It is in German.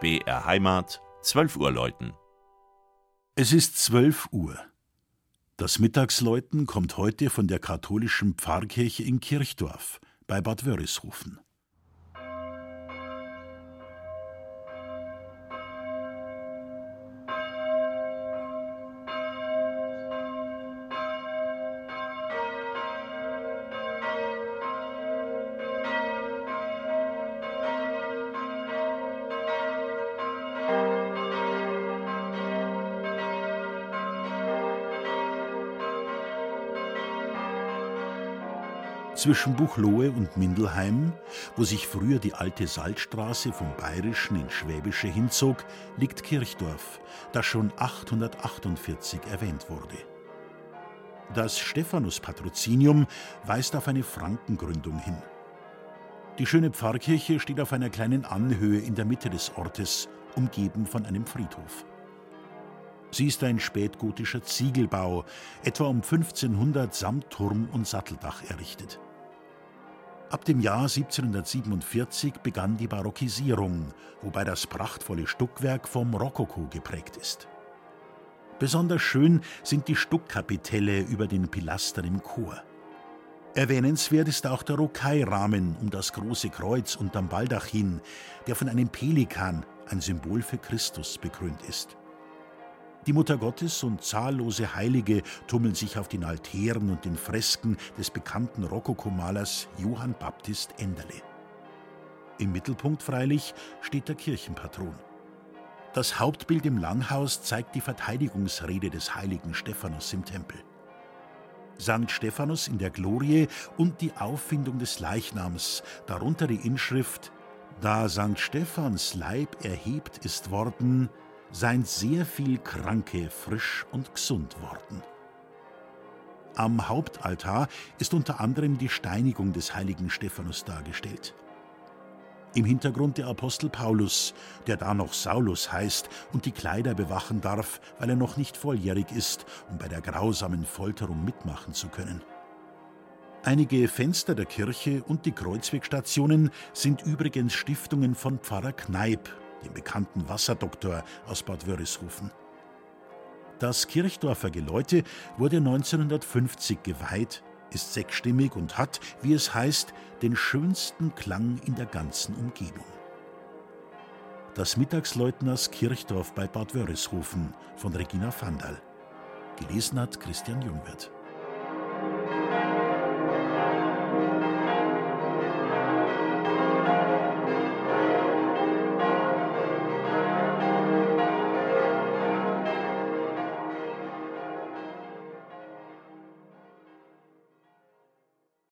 BR Heimat, 12 Uhr läuten. Es ist 12 Uhr. Das Mittagsläuten kommt heute von der katholischen Pfarrkirche in Kirchdorf bei Bad Wörishofen. Zwischen Buchloe und Mindelheim, wo sich früher die alte Salzstraße vom Bayerischen ins Schwäbische hinzog, liegt Kirchdorf, das schon 848 erwähnt wurde. Das Stephanus-Patrozinium weist auf eine Frankengründung hin. Die schöne Pfarrkirche steht auf einer kleinen Anhöhe in der Mitte des Ortes, umgeben von einem Friedhof. Sie ist ein spätgotischer Ziegelbau, etwa um 1500 samt Turm und Satteldach errichtet. Ab dem Jahr 1747 begann die Barockisierung, wobei das prachtvolle Stuckwerk vom Rokoko geprägt ist. Besonders schön sind die Stuckkapitelle über den Pilastern im Chor. Erwähnenswert ist auch der Rokairahmen um das große Kreuz unterm Baldachin, der von einem Pelikan, ein Symbol für Christus, bekrönt ist. Die Mutter Gottes und zahllose Heilige tummeln sich auf den Altären und den Fresken des bekannten Rokokomalers Johann Baptist Enderle. Im Mittelpunkt freilich steht der Kirchenpatron. Das Hauptbild im Langhaus zeigt die Verteidigungsrede des heiligen Stephanus im Tempel. Sankt Stephanus in der Glorie und die Auffindung des Leichnams, darunter die Inschrift Da Sankt Stephans Leib erhebt ist worden, seien sehr viel Kranke frisch und gesund worden. Am Hauptaltar ist unter anderem die Steinigung des heiligen Stephanus dargestellt. Im Hintergrund der Apostel Paulus, der da noch Saulus heißt und die Kleider bewachen darf, weil er noch nicht volljährig ist, um bei der grausamen Folterung mitmachen zu können. Einige Fenster der Kirche und die Kreuzwegstationen sind übrigens Stiftungen von Pfarrer Kneip, dem bekannten Wasserdoktor aus Bad Wörishofen. Das Kirchdorfer Geläute wurde 1950 geweiht, ist sechsstimmig und hat, wie es heißt, den schönsten Klang in der ganzen Umgebung. Das Mittagsläuten aus Kirchdorf bei Bad Wörishofen von Regina Vandal. Gelesen hat Christian Jungwirth.